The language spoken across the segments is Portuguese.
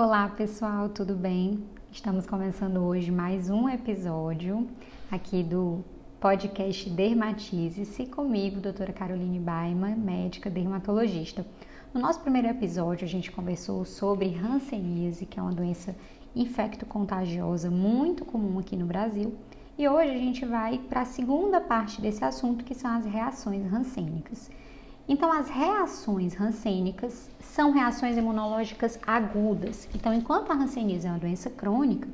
Olá pessoal, tudo bem? Estamos começando hoje mais um episódio aqui do podcast Dermatize-se comigo, doutora Caroline Baima, médica dermatologista. No nosso primeiro episódio, a gente conversou sobre hanseníase, que é uma doença infecto-contagiosa muito comum aqui no Brasil. E hoje a gente vai para a segunda parte desse assunto, que são as reações rancênicas. Então, as reações rancênicas são reações imunológicas agudas. Então, enquanto a hanseníase é uma doença crônica,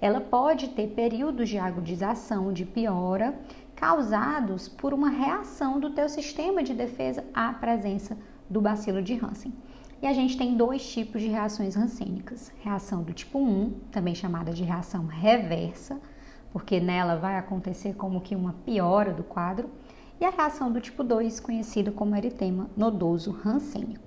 ela pode ter períodos de agudização, de piora, causados por uma reação do teu sistema de defesa à presença do bacilo de Hansen. E a gente tem dois tipos de reações rancênicas: reação do tipo 1, também chamada de reação reversa, porque nela vai acontecer como que uma piora do quadro, e a reação do tipo 2, conhecida como eritema nodoso rancênico.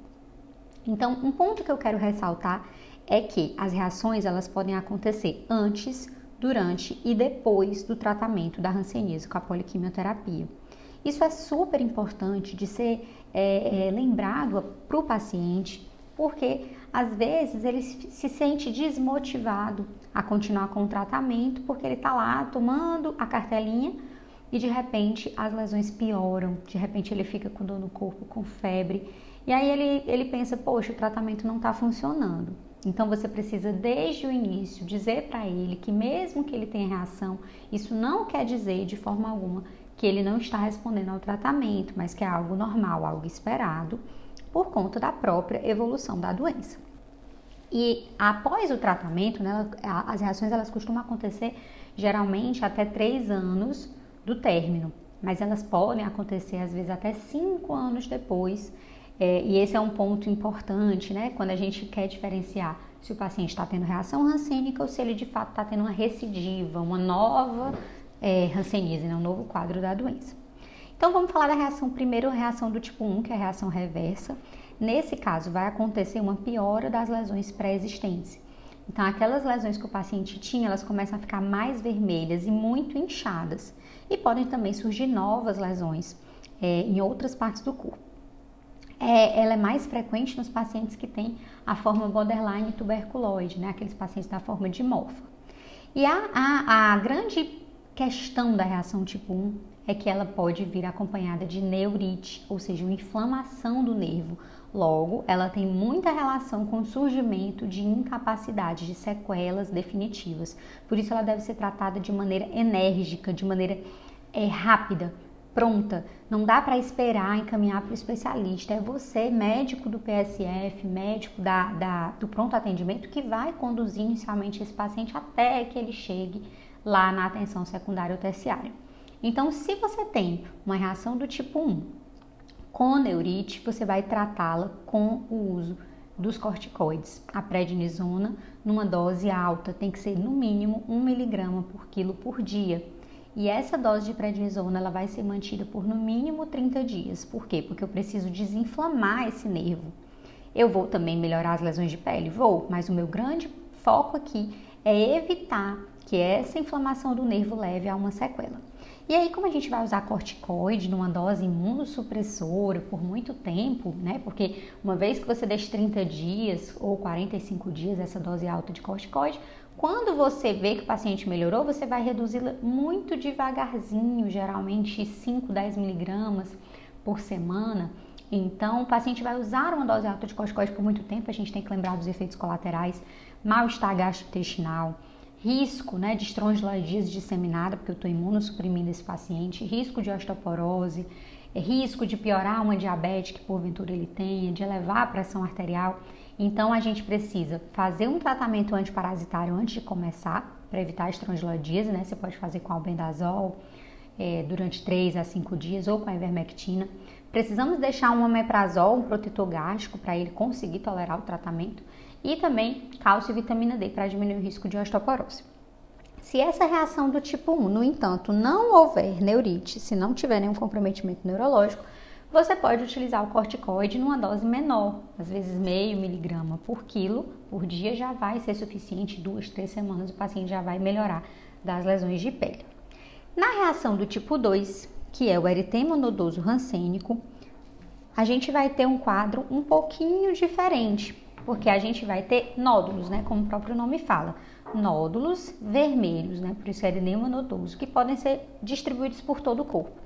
Então, um ponto que eu quero ressaltar é que as reações elas podem acontecer antes, durante e depois do tratamento da hanseníase com a poliquimioterapia. Isso é super importante de ser é, é, lembrado para o paciente, porque às vezes ele se sente desmotivado a continuar com o tratamento, porque ele está lá tomando a cartelinha e de repente as lesões pioram, de repente ele fica com dor no corpo, com febre, e aí ele, ele pensa: poxa, o tratamento não está funcionando. Então você precisa desde o início dizer para ele que mesmo que ele tenha reação, isso não quer dizer de forma alguma que ele não está respondendo ao tratamento, mas que é algo normal, algo esperado, por conta da própria evolução da doença. E após o tratamento, né, as reações elas costumam acontecer geralmente até três anos do término, mas elas podem acontecer às vezes até cinco anos depois. É, e esse é um ponto importante, né? Quando a gente quer diferenciar se o paciente está tendo reação rancênica ou se ele de fato está tendo uma recidiva, uma nova é, hanseníase, né? um novo quadro da doença. Então vamos falar da reação primeiro, reação do tipo 1, que é a reação reversa. Nesse caso, vai acontecer uma piora das lesões pré-existentes. Então, aquelas lesões que o paciente tinha, elas começam a ficar mais vermelhas e muito inchadas. E podem também surgir novas lesões é, em outras partes do corpo. É, ela é mais frequente nos pacientes que têm a forma borderline tuberculoide, né? aqueles pacientes da forma de morfa. E a, a, a grande questão da reação tipo 1 é que ela pode vir acompanhada de neurite, ou seja, uma inflamação do nervo. Logo, ela tem muita relação com o surgimento de incapacidade, de sequelas definitivas. Por isso, ela deve ser tratada de maneira enérgica, de maneira é, rápida, pronta. Não dá para esperar encaminhar para o especialista. É você, médico do PSF, médico da, da, do pronto atendimento, que vai conduzir inicialmente esse paciente até que ele chegue lá na atenção secundária ou terciária. Então, se você tem uma reação do tipo 1 com neurite, você vai tratá-la com o uso dos corticoides. A prednisona, numa dose alta, tem que ser no mínimo 1 miligrama por quilo por dia. E essa dose de prednisona ela vai ser mantida por no mínimo 30 dias. Por quê? Porque eu preciso desinflamar esse nervo. Eu vou também melhorar as lesões de pele? Vou, mas o meu grande foco aqui é evitar que essa inflamação do nervo leve a uma sequela. E aí, como a gente vai usar corticoide numa dose imunossupressora por muito tempo, né? Porque uma vez que você deixa 30 dias ou 45 dias essa dose alta de corticoide, quando você vê que o paciente melhorou, você vai reduzi-la muito devagarzinho, geralmente 5, 10 miligramas por semana. Então, o paciente vai usar uma dose alta de corticoide por muito tempo, a gente tem que lembrar dos efeitos colaterais, mal-estar gastrointestinal, risco né, de estrongiloidise disseminada, porque eu estou imunossuprimindo esse paciente, risco de osteoporose, risco de piorar uma diabetes que porventura ele tenha, de elevar a pressão arterial. Então a gente precisa fazer um tratamento antiparasitário antes de começar, para evitar a estrongiloidise, né? Você pode fazer com albendazol é, durante 3 a 5 dias ou com a ivermectina. Precisamos deixar um omeprazol, um protetor gástrico, para ele conseguir tolerar o tratamento e também cálcio e vitamina D para diminuir o risco de osteoporose. Se essa reação do tipo 1, no entanto, não houver neurite, se não tiver nenhum comprometimento neurológico, você pode utilizar o corticoide numa dose menor, às vezes meio miligrama por quilo por dia já vai ser suficiente, duas, três semanas o paciente já vai melhorar das lesões de pele. Na reação do tipo 2, que é o eritema nodoso rancênico, a gente vai ter um quadro um pouquinho diferente, porque a gente vai ter nódulos, né, como o próprio nome fala, nódulos vermelhos, né, por isso é eritema nodoso, que podem ser distribuídos por todo o corpo.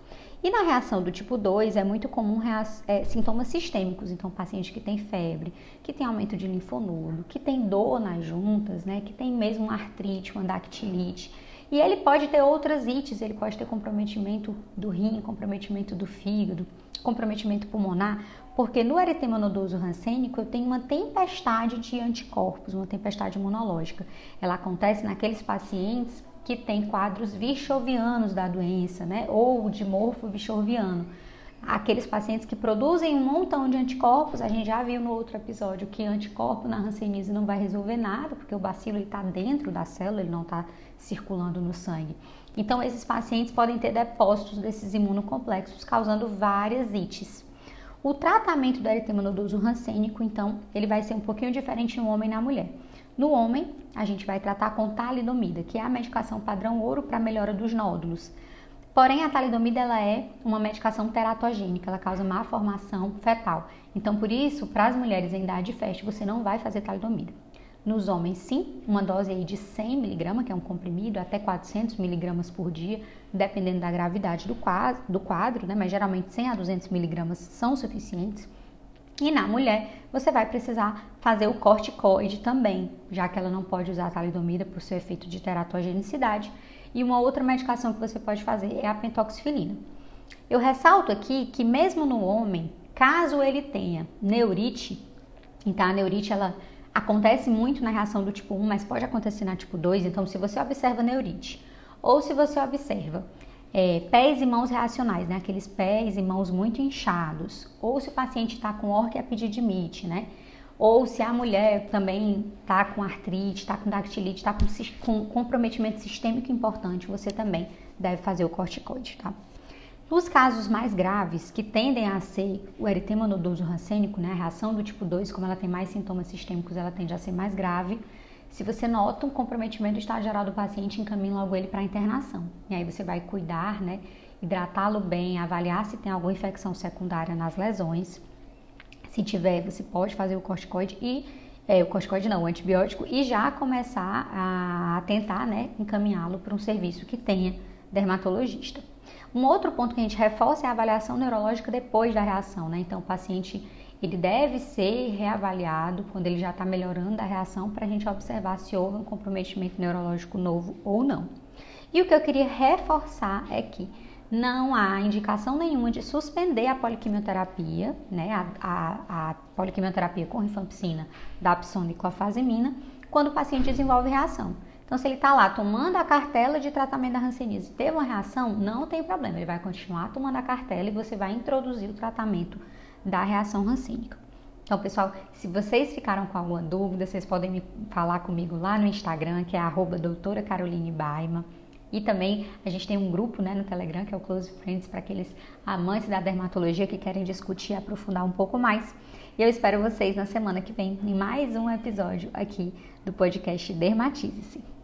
E na reação do tipo 2 é muito comum é, sintomas sistêmicos, então paciente que tem febre, que tem aumento de linfonodo, que tem dor nas juntas, né, que tem mesmo artrite, uma dactilite. E ele pode ter outras ites, ele pode ter comprometimento do rim, comprometimento do fígado, comprometimento pulmonar, porque no eritema nodoso rancênico eu tenho uma tempestade de anticorpos, uma tempestade imunológica. Ela acontece naqueles pacientes que tem quadros vichovianos da doença, né? Ou de morfo vichoviano. Aqueles pacientes que produzem um montão de anticorpos, a gente já viu no outro episódio que anticorpo na hanseníase não vai resolver nada, porque o bacilo está dentro da célula, ele não está circulando no sangue. Então, esses pacientes podem ter depósitos desses imunocomplexos, causando várias ites. O tratamento do eritema nodoso rancênico, então, ele vai ser um pouquinho diferente no homem e na mulher. No homem, a gente vai tratar com talidomida, que é a medicação padrão ouro para melhora dos nódulos. Porém, a talidomida ela é uma medicação teratogênica, ela causa má formação fetal. Então, por isso, para as mulheres em idade fértil, você não vai fazer talidomida. Nos homens, sim, uma dose aí de 100 mg, que é um comprimido, até 400 mg por dia, dependendo da gravidade do quadro, do quadro né? mas geralmente 100 a 200 mg são suficientes. E na mulher, você vai precisar fazer o corticoide também, já que ela não pode usar a talidomida por seu efeito de teratogenicidade. E uma outra medicação que você pode fazer é a pentoxifilina. Eu ressalto aqui que mesmo no homem, caso ele tenha neurite, então a neurite ela acontece muito na reação do tipo 1, mas pode acontecer na tipo 2, então se você observa neurite, ou se você observa é, pés e mãos reacionais, né? Aqueles pés e mãos muito inchados. Ou se o paciente está com orquiapididimite, né? Ou se a mulher também está com artrite, está com dactilite, está com, com comprometimento sistêmico importante, você também deve fazer o corticoide, tá? Nos casos mais graves, que tendem a ser o eritema nodoso rancênico, né, a reação do tipo 2, como ela tem mais sintomas sistêmicos, ela tende a ser mais grave. Se você nota um comprometimento estado geral do paciente, encaminhe logo ele para internação. E aí você vai cuidar, né? Hidratá-lo bem, avaliar se tem alguma infecção secundária nas lesões. Se tiver, você pode fazer o corticoide e é, o corticoide não, o antibiótico e já começar a tentar, né, encaminhá-lo para um serviço que tenha dermatologista. Um outro ponto que a gente reforça é a avaliação neurológica depois da reação, né? Então, o paciente ele deve ser reavaliado quando ele já está melhorando a reação para a gente observar se houve um comprometimento neurológico novo ou não. E o que eu queria reforçar é que não há indicação nenhuma de suspender a poliquimioterapia, né, a, a, a poliquimioterapia com rifampicina, dapsona e clofazimina, quando o paciente desenvolve reação. Então, se ele está lá tomando a cartela de tratamento da hanseníase e teve uma reação, não tem problema, ele vai continuar tomando a cartela e você vai introduzir o tratamento da reação rancínica. Então, pessoal, se vocês ficaram com alguma dúvida, vocês podem me falar comigo lá no Instagram, que é doutora Caroline Baima. E também a gente tem um grupo né, no Telegram, que é o Close Friends, para aqueles amantes da dermatologia que querem discutir e aprofundar um pouco mais. E eu espero vocês na semana que vem em mais um episódio aqui do podcast Dermatize-se.